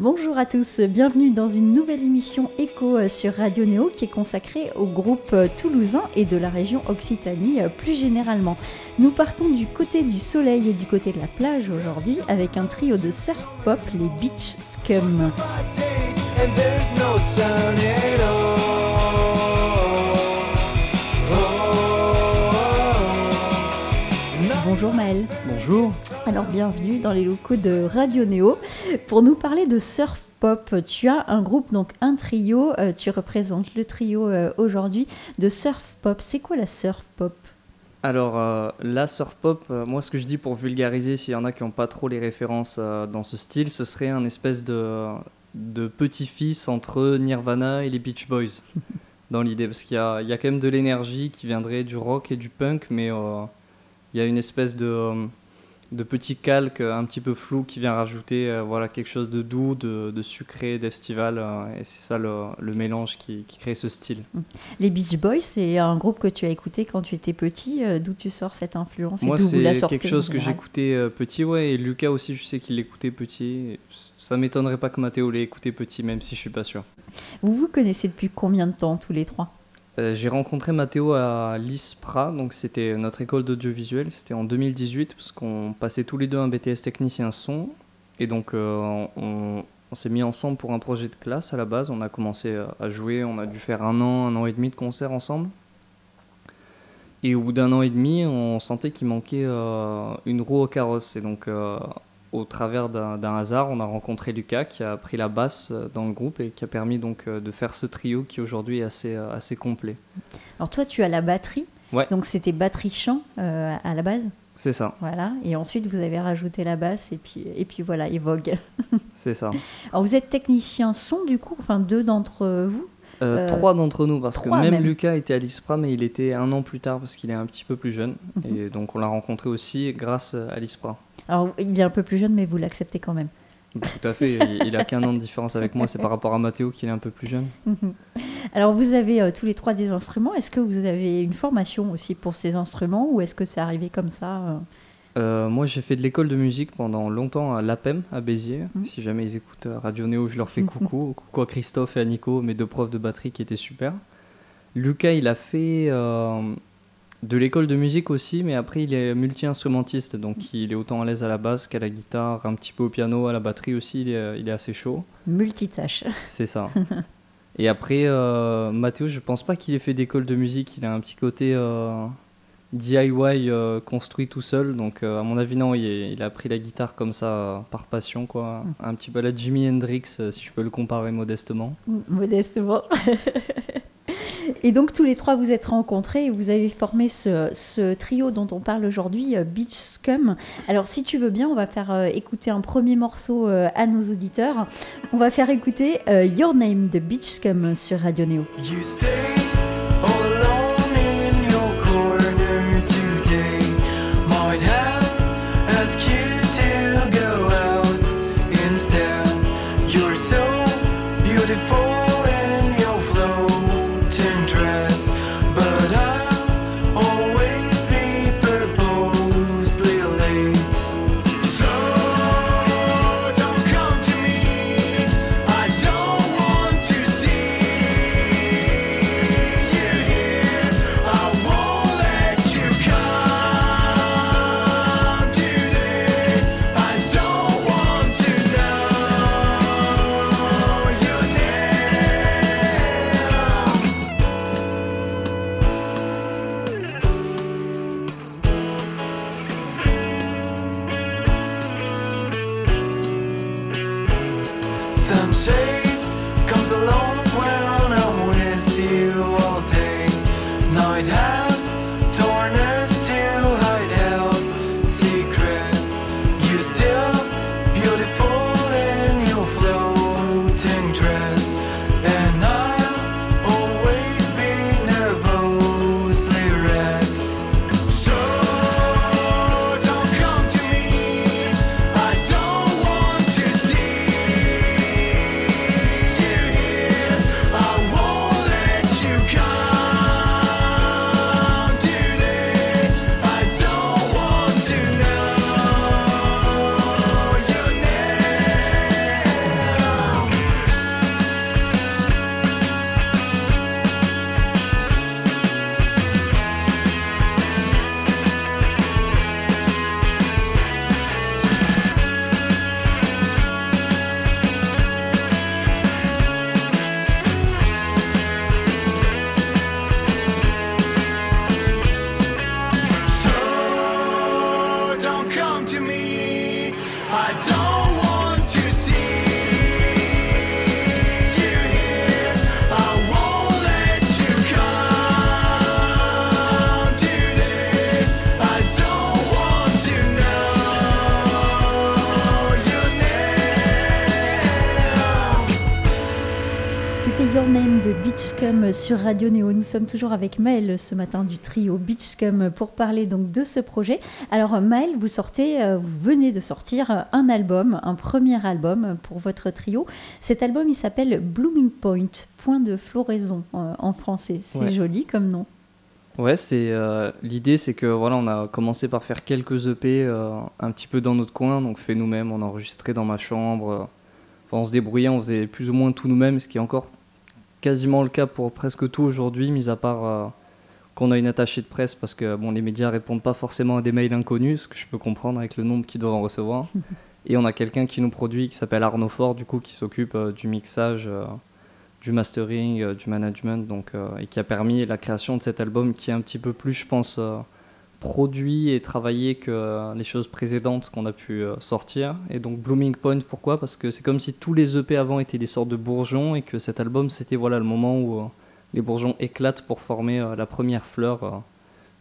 Bonjour à tous, bienvenue dans une nouvelle émission Echo euh, sur Radio Néo qui est consacrée au groupe euh, toulousain et de la région Occitanie euh, plus généralement. Nous partons du côté du soleil et du côté de la plage aujourd'hui avec un trio de surf pop, les Beach Scum. Bonjour Maël. Bonjour. Alors bienvenue dans les locaux de Radio Néo pour nous parler de surf pop. Tu as un groupe, donc un trio, euh, tu représentes le trio euh, aujourd'hui de surf pop. C'est quoi la surf pop? Alors, euh, la surf pop, euh, moi ce que je dis pour vulgariser, s'il y en a qui n'ont pas trop les références euh, dans ce style, ce serait un espèce de, de petit-fils entre Nirvana et les Beach Boys, dans l'idée. Parce qu'il y a, il y a quand même de l'énergie qui viendrait du rock et du punk, mais il y a une espèce de, de petit calque un petit peu flou qui vient rajouter euh, voilà, quelque chose de doux, de, de sucré, d'estival. euh, et c'est ça le, le mélange qui, qui crée ce style. Les Beach Boys, c'est un groupe que tu as écouté quand tu étais petit. euh, D'où tu sors cette influence Moi, c'est quelque chose que j'écoutais petit, ouais, et Lucas aussi, je sais qu'il l'écoutait petit. Et Ça m'étonnerait pas que Mathéo l'ait écouté petit, même si je suis pas sûr. Vous vous connaissez depuis combien de temps tous les trois? Euh, J'ai rencontré Mathéo à l'ISPRA, donc c'était notre école d'audiovisuel, c'était en 2018, parce qu'on passait tous les deux un BTS technicien son, et donc euh, on, s'est mis ensemble pour un projet de classe à la base, on a commencé à- jouer, on a dû faire un an, un an et demi de concert ensemble. Et au bout d'un an et demi, on sentait qu'il manquait euh, une roue au carrosse. Et donc, au travers d'un hasard, on a rencontré Lucas qui a pris la basse euh, dans le groupe et qui a permis donc euh, de faire ce trio qui aujourd'hui est assez, euh, assez complet. Alors toi, tu as la batterie. Ouais. Donc c'était batterie chant euh, à la base. C'est ça, Voilà. Et ensuite, vous avez rajouté la basse et puis, et puis voilà, et Vogue. c'est ça. Alors vous êtes technicien son du coup, enfin deux d'entre vous. Euh, Euh, trois d'entre nous, parce que même. Lucas était à l'ISPRA, mais il était un an plus tard parce qu'il est un petit peu plus jeune. Mhm. Et donc, on l'a rencontré aussi grâce à l'ISPRA. Alors il est un peu plus jeune, mais vous l'acceptez quand même. Tout à fait, il, a qu'un an de différence avec moi, c'est par rapport à Mathéo qui est un peu plus jeune. Mhm. Alors vous avez euh, tous les trois des instruments. Est-ce que vous avez une formation aussi pour ces instruments ou est-ce que c'est arrivé comme ça euh? Euh, moi, j'ai fait de l'école de musique pendant longtemps à l'APEM, à Béziers. Mhm. Si jamais ils écoutent Radio Néo, je leur fais coucou. coucou à Christophe et à Nico, mes deux profs de batterie qui étaient super. Lucas, il a fait de l'école de musique aussi, mais après, il est multi-instrumentiste. Donc, il est autant à l'aise à la basse qu'à la guitare, un petit peu au piano, à la batterie aussi, il est, il est assez chaud. Multitâche. C'est ça. Et après, euh, Mathéo, je pense pas qu'il ait fait d'école de musique. Il a un petit côté euh, DIY euh, construit tout seul. Donc, à mon avis, non, il, est- il a pris la guitare comme ça par passion, quoi. Un petit peu à la Jimi Hendrix, si je peux le comparer modestement. Modestement. Et donc tous les trois vous êtes rencontrés et vous avez formé ce, trio dont on parle aujourd'hui, euh, Beach Scum. Alors si tu veux bien, on va faire euh, écouter un premier morceau euh, à nos auditeurs. On va faire écouter Your Name de Beach Scum sur Radio Neo. Sur Radio Néo. Nous sommes toujours avec Maël ce matin du trio Beachcum pour parler donc de ce projet. Alors Maël, vous sortez, euh, vous venez de sortir un album, un premier album pour votre trio. Cet album, il s'appelle Blooming Point, point de floraison euh, en français. C'est Ouais. joli comme nom. Ouais, c'est euh, l'idée, c'est que voilà, on a commencé par faire quelques EP euh, un petit peu dans notre coin, donc fait nous-mêmes, on a enregistré dans ma chambre. Enfin, on se débrouillait, on faisait plus ou moins tout nous-mêmes, ce qui est encore quasiment le cas pour presque tout aujourd'hui, mis à part euh, qu'on a une attachée de presse parce que bon, les médias répondent pas forcément à des mails inconnus, ce que je peux comprendre avec le nombre qu'ils doivent en recevoir. Et on a quelqu'un qui nous produit, qui s'appelle Arnaud Fort, du coup, qui s'occupe euh, du mixage, euh, du mastering, du management, donc, et qui a permis la création de cet album qui est un petit peu plus, je pense, produit et travaillé que les choses précédentes qu'on a pu euh, sortir. Et donc Blooming Point, pourquoi? Parce que c'est comme si tous les EP avant étaient des sortes de bourgeons et que cet album, c'était voilà, le moment où euh, les bourgeons éclatent pour former euh, la première fleur,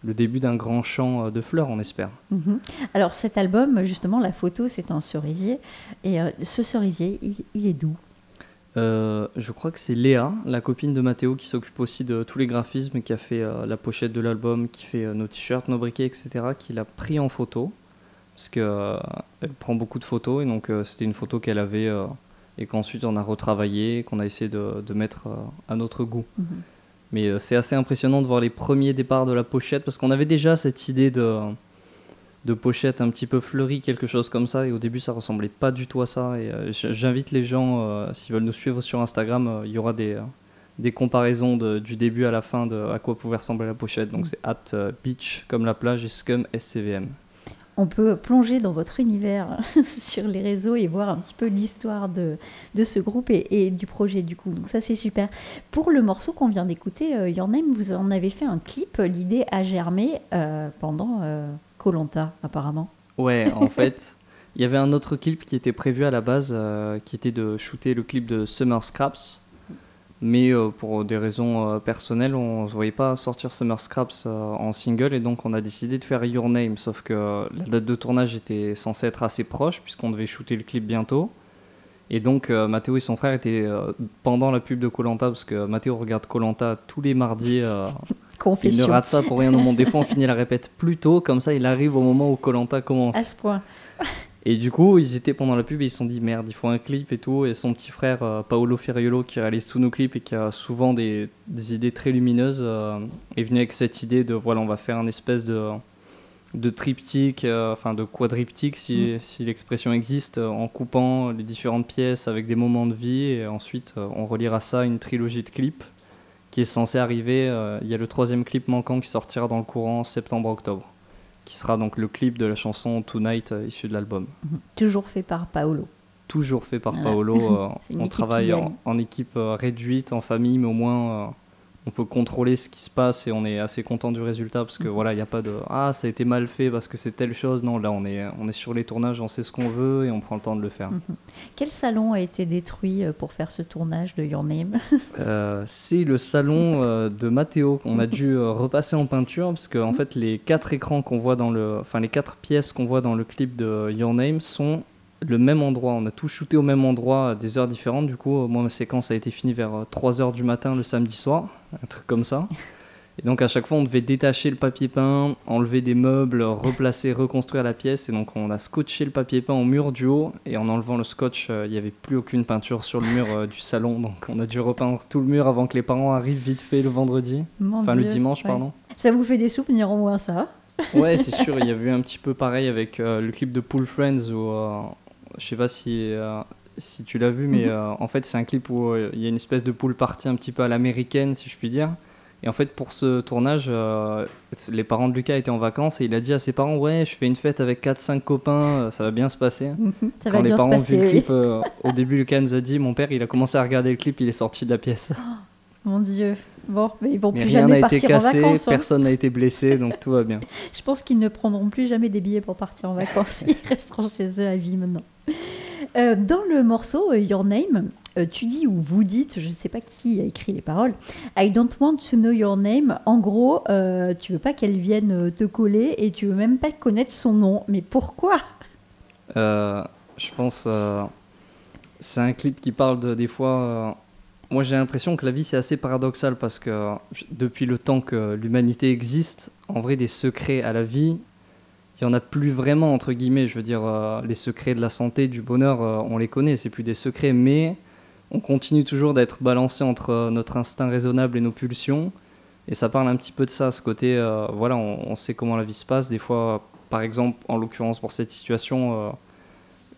le début d'un grand champ de fleurs, on espère. Mhm. Alors cet album, justement, la photo, c'est un cerisier. Et ce cerisier, il, il est doux. Euh, je crois que c'est Léa, la copine de Mathéo, qui s'occupe aussi de tous les graphismes, qui a fait euh, la pochette de l'album, qui fait euh, nos t-shirts, nos briquets, etc., qui l'a pris en photo, parce que euh, elle prend beaucoup de photos, et donc c'était une photo qu'elle avait, et qu'ensuite on a retravaillé, qu'on a essayé de, de mettre à notre goût. Mhm. Mais c'est assez impressionnant de voir les premiers départs de la pochette, parce qu'on avait déjà cette idée de, de pochette un petit peu fleurie, quelque chose comme ça, et au début ça ressemblait pas du tout à ça. Et euh, j'invite les gens, euh, s'ils veulent nous suivre sur Instagram, euh, il y aura des, des comparaisons de- du début à la fin de à quoi pouvait ressembler la pochette. Donc c'est at beach comme la plage et scum SCVM. On peut plonger dans votre univers sur les réseaux et voir un petit peu l'histoire de, de ce groupe et, et du projet du coup. Donc ça c'est super. Pour le morceau qu'on vient d'écouter, euh, Your Name, vous en avez fait un clip. L'idée a germé euh, pendant Colanta apparemment. Ouais, en fait, il y avait un autre clip qui était prévu à la base, euh, qui était de shooter le clip de Summer Scraps. Mais euh, pour des raisons euh, personnelles, on ne se voyait pas sortir Summer Scraps euh, en single et donc on a décidé de faire Your Name. Sauf que la date de tournage était censée être assez proche puisqu'on devait shooter le clip bientôt. Et donc Mathéo et son frère étaient pendant la pub de Colanta parce que Mathéo regarde Colanta tous les mardis. il ne rate ça pour rien au monde. Des fois, on finit la répète plus tôt, comme ça, il arrive au moment où Colanta commence. À ce point. Et du coup, ils étaient pendant la pub et ils se sont dit merde, il faut un clip et tout. Et son petit frère euh, Paolo Ferriolo, qui réalise tous nos clips et qui a souvent des, des idées très lumineuses, euh, est venu avec cette idée de voilà, on va faire un espèce de, de triptyque, euh, enfin de quadriptyque si, si l'expression existe, en coupant les différentes pièces avec des moments de vie. Et ensuite, on reliera ça à une trilogie de clips qui est censée arriver. Il y a le troisième clip manquant qui sortira dans le courant septembre-octobre, qui sera donc le clip de la chanson Tonight euh, issue de l'album Toujours fait par Paolo. toujours fait par Voilà. Paolo. euh, on travaille en, en équipe euh, réduite, en famille, mais au moins on peut contrôler ce qui se passe et on est assez content du résultat parce que voilà, il n'y a pas de ah ça a été mal fait parce que c'est telle chose. Non, là on est on est sur les tournages, on sait ce qu'on veut et on prend le temps de le faire. Mhm. Quel salon a été détruit euh, pour faire ce tournage de Your Name? Euh, c'est le salon euh, de Mathéo qu'on a dû euh, repasser en peinture parce que en fait les quatre écrans qu'on voit dans le, enfin les quatre pièces qu'on voit dans le clip de Your Name sont le même endroit. On a tout shooté au même endroit à des heures différentes. Du coup, euh, moi ma séquence a été finie vers 3 heures du matin le samedi soir, un truc comme ça. Et donc à chaque fois on devait détacher le papier peint, enlever des meubles, replacer, reconstruire la pièce. Et donc on a scotché le papier peint au mur du haut et en enlevant le scotch, euh, il n'y avait plus aucune peinture sur le mur euh, du salon. Donc on a dû repeindre tout le mur avant que les parents arrivent vite fait le vendredi. Mon Enfin le dimanche, Ouais. pardon. Ça vous fait des souvenirs au moins ça? Ouais, c'est sûr, il y avait eu un petit peu pareil avec euh, le clip de Pool Friends où euh, je sais pas si, euh, si tu l'as vu, mais Mhm. euh, en fait c'est un clip où euh, il y a une espèce de pool party un petit peu à l'américaine, si je puis dire. Et en fait, pour ce tournage, les parents de Lucas étaient en vacances et il a dit à ses parents Ouais, je fais une fête avec 4-5 copains, ça va bien se passer. Ça Quand va les bien parents ont vu le clip, au début, Lucas nous a dit Mon père, il a commencé à regarder le clip, il est sorti de la pièce. Mon Dieu. Bon, mais ils vont Mais plus rien jamais n'a été partir en cassé, vacances. hein. personne n'a été blessé, donc tout va bien. Je pense qu'ils ne prendront plus jamais des billets pour partir en vacances. Ils resteront chez eux à vie maintenant. Euh, dans le morceau euh, Your Name, euh, tu dis ou vous dites, je ne sais pas qui a écrit les paroles, I don't want to know your name. En gros, euh, tu veux pas qu'elle vienne te coller et tu veux même pas connaître son nom. Mais pourquoi? Je pense euh, c'est un clip qui parle de des fois moi j'ai l'impression que la vie c'est assez paradoxal parce que depuis le temps que l'humanité existe, en vrai des secrets à la vie, il y en a plus vraiment entre guillemets. Je veux dire, euh, les secrets de la santé, du bonheur, euh, on les connaît, c'est plus des secrets, mais on continue toujours d'être balancé entre euh, notre instinct raisonnable et nos pulsions. Et ça parle un petit peu de ça, ce côté, voilà, on, sait comment la vie se passe. Des fois, par exemple, en l'occurrence pour cette situation,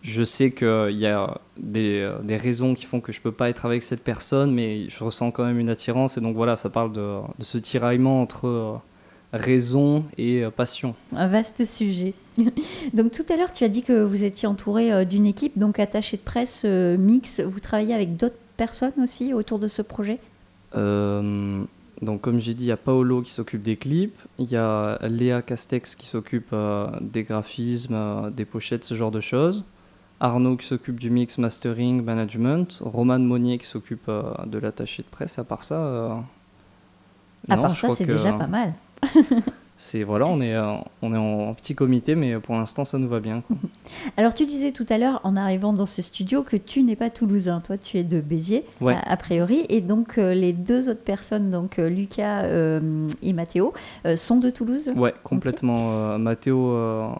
je sais qu'il y a des, raisons qui font que je peux pas être avec cette personne, mais je ressens quand même une attirance. Et donc voilà, ça parle de, ce tiraillement entre raison et euh, passion. Un vaste sujet. donc tout à l'heure, tu as dit que vous étiez entouré euh, d'une équipe, donc attaché de presse euh, mix. Vous travaillez avec d'autres personnes aussi autour de ce projet? Euh, donc comme j'ai dit, il y a Paolo qui s'occupe des clips, il y a Léa Castex qui s'occupe euh, des graphismes, euh, des pochettes, ce genre de choses. Arnaud qui s'occupe du mix, mastering, management. Roman Monnier qui s'occupe de l'attaché de presse. À part ça, À non, part ça, c'est que déjà pas mal. C'est voilà, on est euh, on est en petit comité, mais pour l'instant ça nous va bien. quoi. Alors tu disais tout à l'heure, en arrivant dans ce studio, que tu n'es pas toulousain. Toi, tu es de Béziers, Ouais. a, a priori. Et donc euh, les deux autres personnes, donc euh, Lucas euh, et Mathéo, euh, sont de Toulouse? Ouais, complètement. Euh, Mathéo,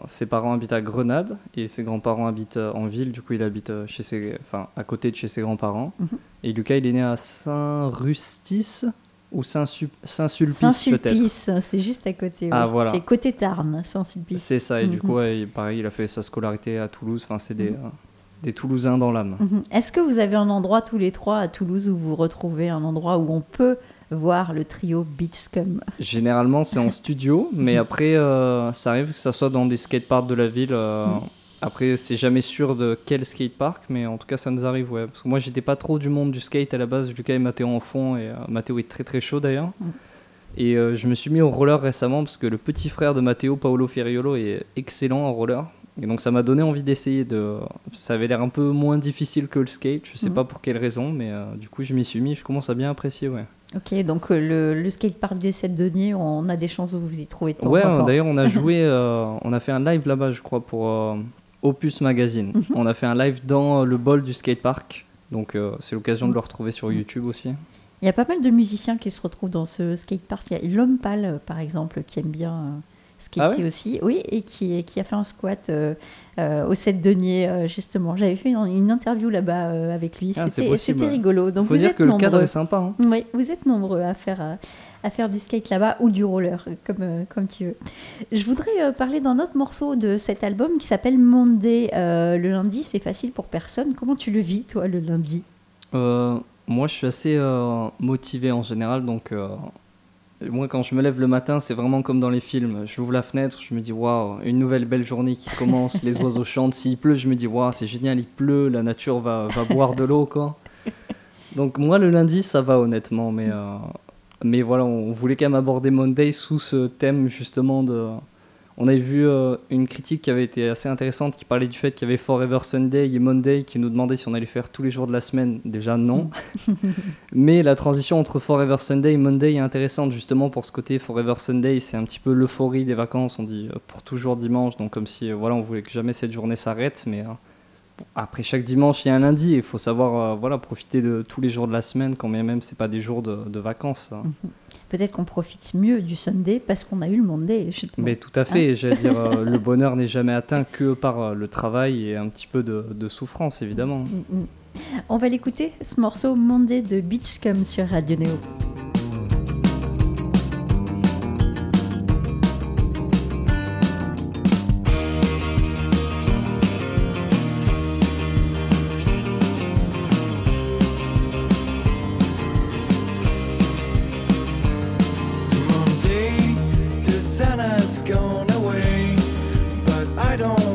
ses parents habitent à Grenade et ses grands-parents habitent en ville. Du coup, il habite chez ses, enfin, à côté de chez ses grands-parents. Mhm. Et Lucas, il est né à Saint-Rustice ou Saint-Su- Saint-Sulpice peut-être. Saint-Sulpice, c'est juste à côté. Ah, voilà. C'est côté Tarn, Saint-Sulpice. C'est ça. Et du Mhm. coup, ouais, pareil, il a fait sa scolarité à Toulouse. Enfin, c'est des, Mhm. euh, des Toulousains dans l'âme. Mhm. Est-ce que vous avez un endroit tous les trois à Toulouse où vous retrouvez un endroit où on peut voir le trio Beach Scum? Généralement, c'est en studio, mais après, euh, ça arrive que ça soit dans des skateparks de la ville. euh. Après, c'est jamais sûr de quel skatepark, mais en tout cas, ça nous arrive, ouais. Parce que moi, j'étais pas trop du monde du skate à la base. Lucas et Mathéo en font, et euh, Mathéo est très très chaud d'ailleurs. Mhm. Et euh, je me suis mis au roller récemment parce que le petit frère de Mathéo, Paolo Ferriolo, est excellent en roller. Et donc, ça m'a donné envie d'essayer. De... Ça avait l'air un peu moins difficile que le skate. Je sais Mhm. pas pour quelle raison, mais euh, du coup, je m'y suis mis. Je commence à bien apprécier, ouais. Ok, donc euh, le, le skatepark des 7 deniers, on a des chances de vous y trouver de temps Ouais, d'ailleurs, on a joué, on a fait un live là-bas, je crois, pour Opus Magazine. Mhm. On a fait un live dans euh, le bol du skatepark. Donc, euh, c'est l'occasion de le retrouver sur Mhm. YouTube aussi. Il y a pas mal de musiciens qui se retrouvent dans ce skatepark. Il y a l'homme pâle, euh, par exemple, qui aime bien euh, skater Ah ouais aussi. Oui, et qui, qui a fait un squat euh, euh, au 7 deniers, euh, justement. J'avais fait une, une interview là-bas euh, avec lui. Ah, c'est C'était rigolo. Donc Faut vous dire êtes que le nombreux. cadre est sympa. hein. Oui, vous êtes nombreux à faire, à faire du skate là-bas ou du roller, comme, comme tu veux. Je voudrais parler d'un autre morceau de cet album qui s'appelle Monday. Le lundi, c'est facile pour personne. Comment tu le vis, toi, le lundi? Moi, je suis assez motivé en général. Donc, moi, quand je me lève le matin, c'est vraiment comme dans les films. J'ouvre la fenêtre, je me dis, waouh, une nouvelle belle journée qui commence. les oiseaux chantent. S'il pleut, je me dis, waouh, c'est génial, il pleut, la nature va, va boire de l'eau, quoi. Donc, moi, le lundi, ça va, honnêtement. Mais, euh, mais voilà, on voulait quand même aborder Monday sous ce thème, justement, de. On avait vu euh, une critique qui avait été assez intéressante qui parlait du fait qu'il y avait Forever Sunday et Monday qui nous demandaient si on allait faire tous les jours de la semaine. Déjà non. Mais la transition entre Forever Sunday et Monday est intéressante justement pour ce côté Forever Sunday, c'est un petit peu l'euphorie des vacances, on dit euh, pour toujours dimanche, donc comme si euh, voilà, on voulait que jamais cette journée s'arrête, mais bon, après chaque dimanche il y a un lundi il faut savoir euh, voilà, profiter de tous les jours de la semaine quand bien même c'est pas des jours de, de vacances. hein. Peut-être qu'on profite mieux du Sunday parce qu'on a eu le Monday, justement. Mais tout à fait, j'allais dire, euh, le bonheur n'est jamais atteint que par euh, le travail et un petit peu de, de souffrance, évidemment. Mm, mm. On va l'écouter, ce morceau Monday de Beachcom sur Radio Neo. Don't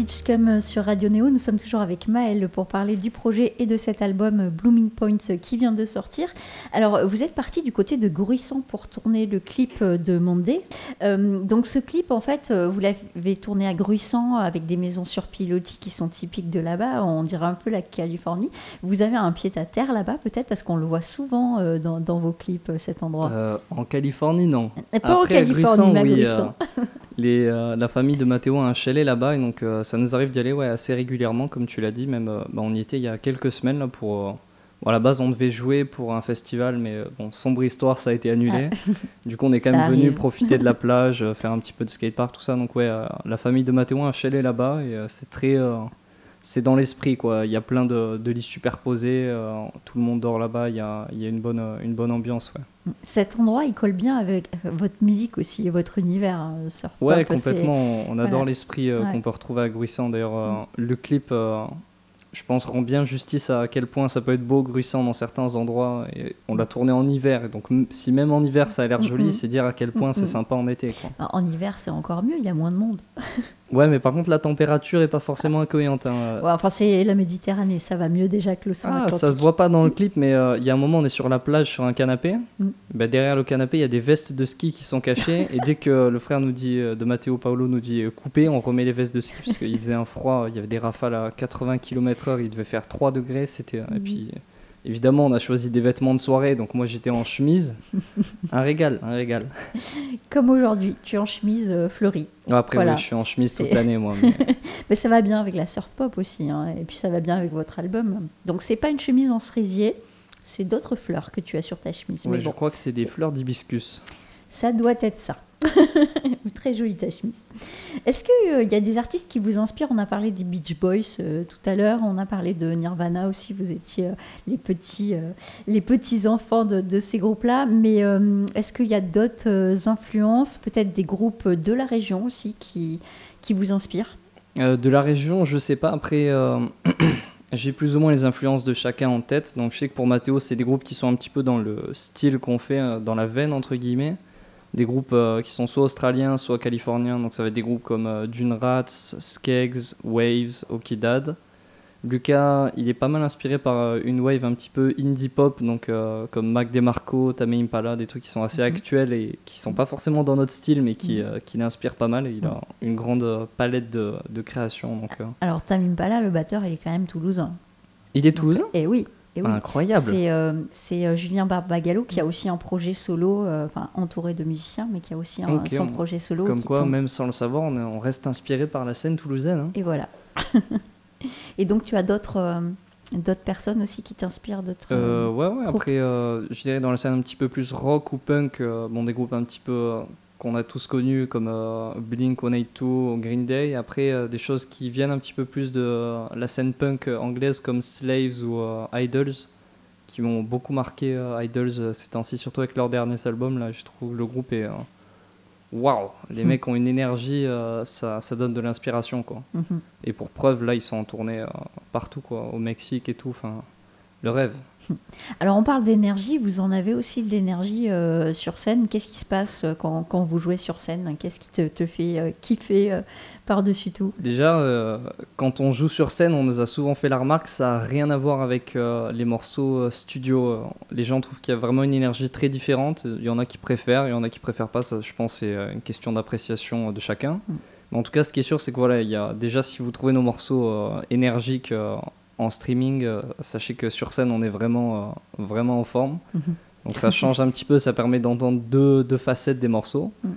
De Beachcom sur Radio Néo. Nous sommes toujours avec Maëlle pour parler du projet et de cet album Blooming Points qui vient de sortir. Alors, vous êtes parti du côté de Gruissant pour tourner le clip de Monday. Euh, donc, ce clip, en fait, euh, vous l'avez tourné à Gruissant avec des maisons sur pilotis qui sont typiques de là-bas. On dirait un peu la Californie. Vous avez un pied à terre là-bas, peut-être, parce qu'on le voit souvent euh, dans, dans vos clips, cet endroit. Euh, en Californie, non. Pas en Après, Californie, mais à oui, euh, les, euh, la famille de Mathéo a un chalet là-bas et donc euh, ça nous arrive d'y aller ouais, assez régulièrement, comme tu l'as dit. Même, euh, bah, on y était il y a quelques semaines là, pour. euh, bon, à la base, on devait jouer pour un festival, mais euh, bon, sombre histoire, ça a été annulé. Du coup, on est quand Ça même venu profiter de la plage, faire un petit peu de skatepark, tout ça. Donc, ouais, la famille de Mathéo a un chalet là-bas et c'est très. C'est dans l'esprit, quoi. Il y a plein de, de lits superposés, euh, tout le monde dort là-bas, il y a, il y a une, bonne, une bonne ambiance, ouais. Cet endroit, il colle bien avec euh, votre musique aussi et votre univers hein, surf Ouais, pop, c'est- complètement. On, adore voilà. l'esprit euh, Ouais. qu'on peut retrouver à Gruissant. D'ailleurs, euh, le clip, je pense, rend bien justice à quel point ça peut être beau, Gruissant, dans certains endroits. Et on l'a tourné en hiver. Et donc, si même en hiver ça a l'air joli, Mhm. c'est dire à quel point c'est sympa en été. Quoi. En hiver, c'est encore mieux, il y a moins de monde. Ouais, mais par contre, la température est pas forcément incohérente. hein. Ouais, enfin, c'est la Méditerranée, ça va mieux déjà que l'océan Ah, Atlantique. ça se voit pas dans le clip, mais euh, il y a un moment, on est sur la plage, sur un canapé. Mm. Bah, derrière le canapé, il y a des vestes de ski qui sont cachées. et dès que le frère nous dit, euh, de Matteo Paolo nous dit euh, couper, on remet les vestes de ski parce qu'il faisait un froid. Il y avait des rafales à 80 km/h, il devait faire 3 degrés. C'était euh, et Mm. puis. Évidemment, on a choisi des vêtements de soirée, donc moi j'étais en chemise. un régal, un régal. Comme aujourd'hui, tu es en chemise euh, fleurie. Après, Voilà. oui, je suis en chemise toute l'année, moi. mais- Mais ça va bien avec la surf pop aussi, hein, et puis ça va bien avec votre album. Donc, c'est pas une chemise en cerisier, c'est d'autres fleurs que tu as sur ta chemise. Ouais, Mais je crois que c'est des fleurs d'hibiscus. ça doit être ça. Très jolie ta. Est-ce qu'il y a des artistes qui vous inspirent? On a parlé des Beach Boys euh, tout à l'heure, on a parlé de Nirvana aussi, vous étiez euh, les petits, euh, les petits enfants de, ces groupes-là. Mais euh, est-ce qu'il y a d'autres euh, influences, peut-être des groupes de la région aussi qui, qui vous inspirent? Euh, de la région, je sais pas. Après, euh, j'ai plus ou moins les influences de chacun en tête. Donc, je sais que pour Mathéo, c'est des groupes qui sont un petit peu dans le style qu'on fait, euh, dans la veine, entre guillemets. Des groupes euh, qui sont soit australiens, soit californiens. Donc, ça va être des groupes comme euh, Dune Rats, Skeggs, Waves, Okidad. Lucas, il est pas mal inspiré par euh, une wave un petit peu indie pop, donc euh, comme Mac DeMarco, Tame Impala, des trucs qui sont assez Mhm. actuels et qui sont pas forcément dans notre style, mais qui, Mhm. euh, qui l'inspirent pas mal. Et il a une grande euh, palette de, de création. Donc, euh, Alors, Tamim Pala, le batteur, il est quand même toulousain. Il est toulousain? Et oui. Et oui. Incroyable. C'est euh, euh, Julien Barbagallo qui a aussi un projet solo, euh, enfin entouré de musiciens, mais qui a aussi un, son on- projet solo. Comme quoi, même sans le savoir, on, est- on reste inspiré par la scène toulousaine. hein. Et voilà. Et donc tu as d'autres d'autres personnes aussi qui t'inspirent, d'autres. Ouais, ouais, après, je dirais dans la scène un petit peu plus rock ou punk, bon, des groupes un petit peu qu'on a tous connus comme euh, Blink 182 ou Green Day. Après, euh, des choses qui viennent un petit peu plus de euh, la scène punk anglaise comme Slaves ou euh, Idols, qui m'ont beaucoup marqué euh, Idols ces temps-ci, surtout avec leur dernier album. Là, je trouve le groupe est. Waouh! Les Hmm. mecs ont une énergie, ça, ça donne de l'inspiration, quoi. mhm. Et pour preuve, là, ils sont en tournée partout, quoi, au Mexique et tout. Le rêve. Alors on parle d'énergie, vous en avez aussi de l'énergie euh, sur scène. Qu'est-ce qui se passe euh, quand, quand vous jouez sur scène? Qu'est-ce qui te, te fait euh, kiffer euh, par-dessus tout? Déjà, quand on joue sur scène, on nous a souvent fait la remarque, ça n'a rien à voir avec les morceaux studio. Les gens trouvent qu'il y a vraiment une énergie très différente. Il y en a qui préfèrent, il y en a qui préfèrent pas. Ça, je pense, c'est une question d'appréciation de chacun. Mm. Mais en tout cas, ce qui est sûr, c'est que voilà, il y a déjà si vous trouvez nos morceaux énergiques en streaming, euh, sachez que sur scène, on est vraiment, euh, vraiment en forme. Mhm. Donc ça change un petit peu, ça permet d'entendre deux, deux facettes des morceaux. Mm.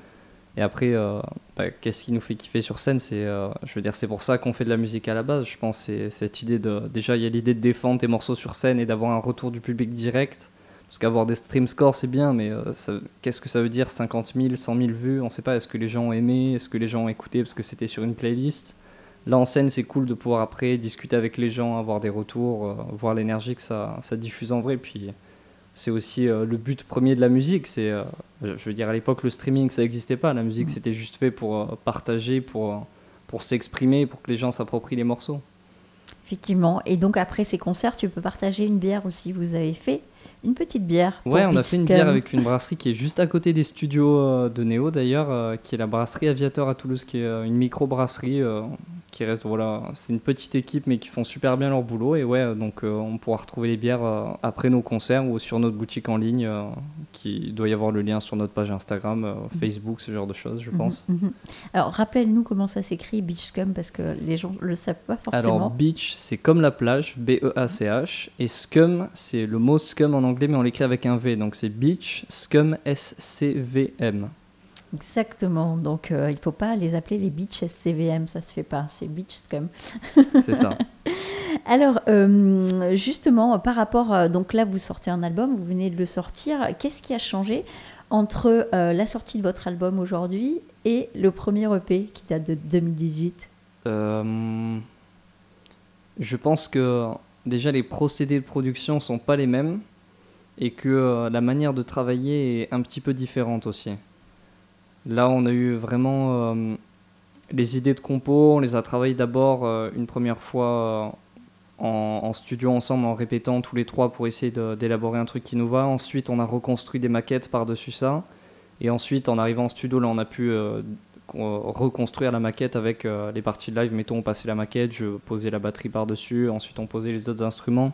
Et après, euh, bah, qu'est-ce qui nous fait kiffer sur scène C'est, euh, je veux dire, c'est pour ça qu'on fait de la musique à la base. Je pense c'est cette idée de, déjà, il y a l'idée de défendre tes morceaux sur scène et d'avoir un retour du public direct. Parce qu'avoir des stream scores, c'est bien, mais euh, qu'est-ce que ça veut dire 50 000, 100 000 vues? On ne sait pas. Est-ce que les gens ont aimé? Est-ce que les gens ont écouté? Parce que c'était sur une playlist Là, en scène, c'est cool de pouvoir après discuter avec les gens, avoir des retours, euh, voir l'énergie que ça, ça diffuse en vrai. Puis c'est aussi euh, le but premier de la musique. C'est, euh, je veux dire, à l'époque, le streaming, ça n'existait pas. La musique, Mm. c'était juste fait pour partager, pour, pour s'exprimer, pour que les gens s'approprient les morceaux. Effectivement. Et donc après ces concerts, tu peux partager une bière aussi. Vous avez fait une petite bière. Ouais, on a fait une bière avec une brasserie qui est juste à côté des studios de Néo d'ailleurs, qui est la brasserie Aviateur à Toulouse, qui est une micro-brasserie qui restent, voilà, c'est une petite équipe mais qui font super bien leur boulot. Et ouais, donc euh, on pourra retrouver les bières euh, après nos concerts ou sur notre boutique en ligne, euh, qui doit y avoir le lien sur notre page Instagram, euh, Facebook, ce genre de choses, je pense. Mhm, mhm. Alors, rappelle-nous comment ça s'écrit Beachcum parce que les gens le savent pas forcément. Alors, beach, c'est comme la plage, B-E-A-C-H. Et scum, c'est le mot scum en anglais, mais on l'écrit avec un V. Donc, c'est beach, scum, S-C-V-M. Exactement. Donc, euh, il faut pas les appeler les Beach SCVM, ça se fait pas. C'est Beach Scum. C'est ça. Alors, euh, justement, par rapport, euh, donc là, vous sortez un album, vous venez de le sortir. Qu'est-ce qui a changé entre euh, la sortie de votre album aujourd'hui et le premier EP qui date de 2018 Euh, je pense que déjà les procédés de production sont pas les mêmes et que la manière de travailler est un petit peu différente aussi. Là, on a eu vraiment euh, les idées de compo, on les a travaillées d'abord euh, une première fois euh, en, studio ensemble, en répétant tous les trois pour essayer d'élaborer un truc qui nous va. Ensuite, on a reconstruit des maquettes par-dessus ça. Et ensuite, en arrivant en studio, là, on a pu con- reconstruire la maquette avec les parties de live. Mettons, on passait la maquette, je posais la batterie par-dessus, ensuite on posait les autres instruments.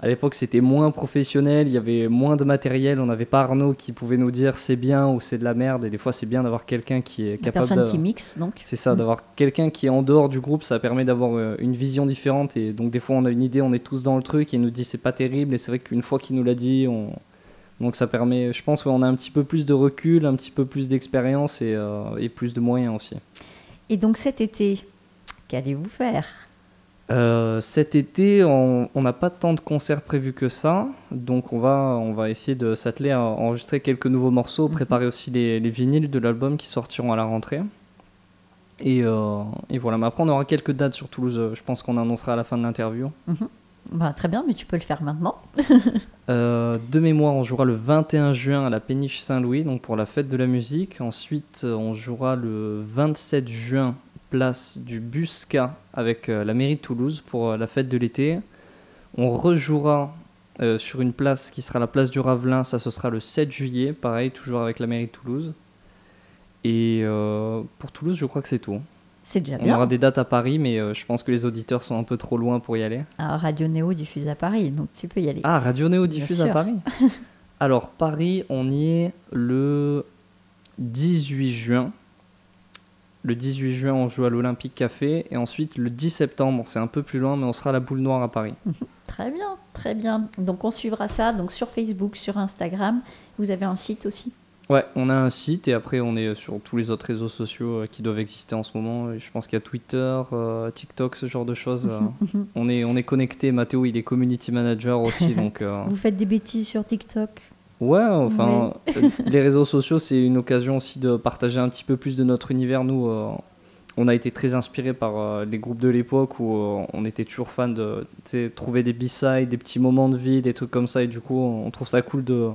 À l'époque, c'était moins professionnel, il y avait moins de matériel, on n'avait pas Arnaud qui pouvait nous dire c'est bien ou c'est de la merde. Et des fois, c'est bien d'avoir quelqu'un qui est capable personne de... qui mixe, donc. C'est ça, Mm. d'avoir quelqu'un qui est en dehors du groupe, ça permet d'avoir euh, une vision différente. Et donc, des fois, on a une idée, on est tous dans le truc, et il nous dit c'est pas terrible. Et c'est vrai qu'une fois qu'il nous l'a dit, on... donc ça permet, je pense qu'on a un petit peu plus de recul, un petit peu plus d'expérience et, euh, et plus de moyens aussi. Et donc cet été, qu'allez-vous faire? Euh, cet été, on n'a pas tant de concerts prévus que ça, donc on va, on va essayer de s'atteler à enregistrer quelques nouveaux morceaux, Mhm. préparer aussi les, les vinyles de l'album qui sortiront à la rentrée. Et, euh, et voilà, mais après on aura quelques dates sur Toulouse, je pense qu'on annoncera à la fin de l'interview. Bah, Très bien, mais tu peux le faire maintenant. Euh, de mémoire, on jouera le 21 juin à la Péniche Saint-Louis, donc pour la fête de la musique. Ensuite, on jouera le 27 juin, place du Busca, avec euh, la mairie de Toulouse pour euh, la fête de l'été. On rejouera euh, sur une place qui sera la place du Ravelin, ça ce sera le 7 juillet, pareil, toujours avec la mairie de Toulouse. Et pour Toulouse, je crois que c'est tout. C'est déjà On bien. aura des dates à Paris, mais je pense que les auditeurs sont un peu trop loin pour y aller. Ah, Radio Néo diffuse à Paris, donc tu peux y aller. Ah, Radio Néo diffuse à. Paris Alors, Paris, on y est le 18 juin. Le 18 juin, on joue à l'Olympique Café. Et ensuite, le 10 septembre, c'est un peu plus loin, mais on sera à la Boule Noire à Paris. Très bien, très bien. Donc on suivra ça donc sur Facebook, sur Instagram. Vous avez un site aussi? Ouais, on a un site et après, on est sur tous les autres réseaux sociaux euh, qui doivent exister en ce moment. Je pense qu'il y a Twitter, euh, TikTok, ce genre de choses. euh. on est, on est connecté. Mathéo, il est community manager aussi. donc, euh, Vous faites des bêtises sur TikTok? Ouais, enfin, euh, les réseaux sociaux, c'est une occasion aussi de partager un petit peu plus de notre univers. Nous, euh, on a été très inspirés par euh, les groupes de l'époque où euh, on était toujours fan de trouver des b-sides, des petits moments de vie, des trucs comme ça. Et du coup, on trouve ça cool de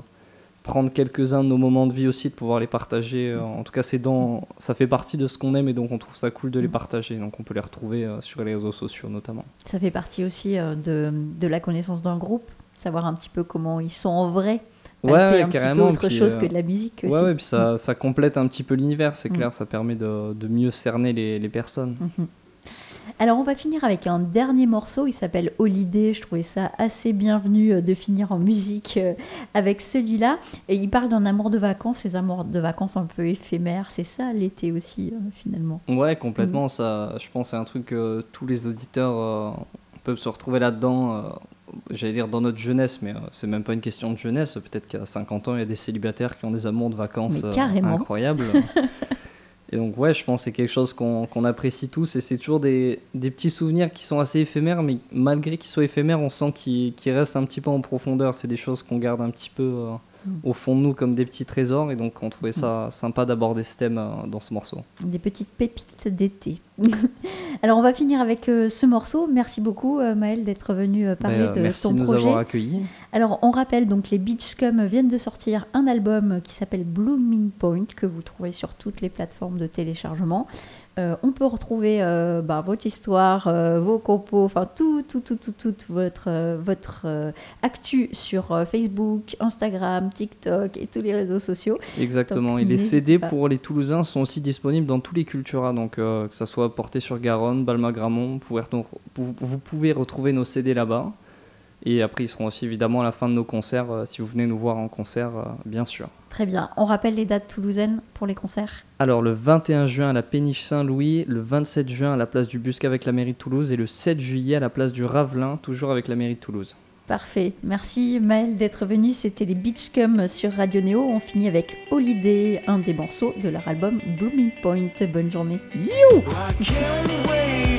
prendre quelques-uns de nos moments de vie aussi, de pouvoir les partager. En tout cas, c'est dans, ça fait partie de ce qu'on aime et donc on trouve ça cool de les partager. Donc on peut les retrouver sur les réseaux sociaux notamment. Ça fait partie aussi de, de la connaissance d'un groupe, savoir un petit peu comment ils sont en vrai. Ouais, ouais, un petit peu carrément, autre puis, chose euh, que de la musique aussi. Ouais, puis ça, ça complète un petit peu l'univers, c'est Mm. clair, ça permet de, de mieux cerner les, les personnes. Mhm. Alors on va finir avec un dernier morceau, il s'appelle Holiday, je trouvais ça assez bienvenu euh, de finir en musique euh, avec celui-là. Et il parle d'un amour de vacances, les amours de vacances un peu éphémères, c'est ça l'été aussi finalement? Ouais, complètement. Ça, je pense que c'est un truc que tous les auditeurs peuvent se retrouver là-dedans. euh, J'allais dire dans notre jeunesse, mais euh, c'est même pas une question de jeunesse. Peut-être qu'à 50 ans, il y a des célibataires qui ont des amours de vacances euh, incroyables. et donc, ouais, je pense que c'est quelque chose qu'on apprécie tous. Et c'est toujours des, des petits souvenirs qui sont assez éphémères, mais malgré qu'ils soient éphémères, on sent qu'ils restent un petit peu en profondeur. C'est des choses qu'on garde un petit peu euh. Au fond de nous comme des petits trésors. Et donc, on trouvait ça sympa d'aborder ce thème euh, dans ce morceau. Des petites pépites d'été. Alors on va finir avec euh, ce morceau. Merci beaucoup euh, Maël d'être venu parler Ben, de merci ton de nous projet. avoir accueillis. Alors, on rappelle donc les Beachcum viennent de sortir un album qui s'appelle Blooming Point que vous trouvez sur toutes les plateformes de téléchargement. Euh, on peut retrouver euh, bah, votre histoire, euh, vos compos, enfin tout, tout, tout, tout, toute votre, votre actu sur Facebook, Instagram, TikTok et tous les réseaux sociaux. Exactement. Donc, et les CD pas. pour les Toulousains sont aussi disponibles dans tous les Cultura, donc que ça soit porté sur Garonne, Balma-Gramont, vous pouvez retrouver nos CD là-bas. Et après, ils seront aussi évidemment à la fin de nos concerts, euh, si vous venez nous voir en concert, euh, bien sûr. Très bien. On rappelle les dates toulousaines pour les concerts. Alors, le 21 juin à la Péniche Saint-Louis, le 27 juin à la place du Busc avec la mairie de Toulouse et le 7 juillet à la place du Ravelin, toujours avec la mairie de Toulouse. Parfait. Merci Maëlle d'être venue. C'était les Beachcom sur Radio Néo. On finit avec Holiday, un des morceaux de leur album Blooming Point. Bonne journée. I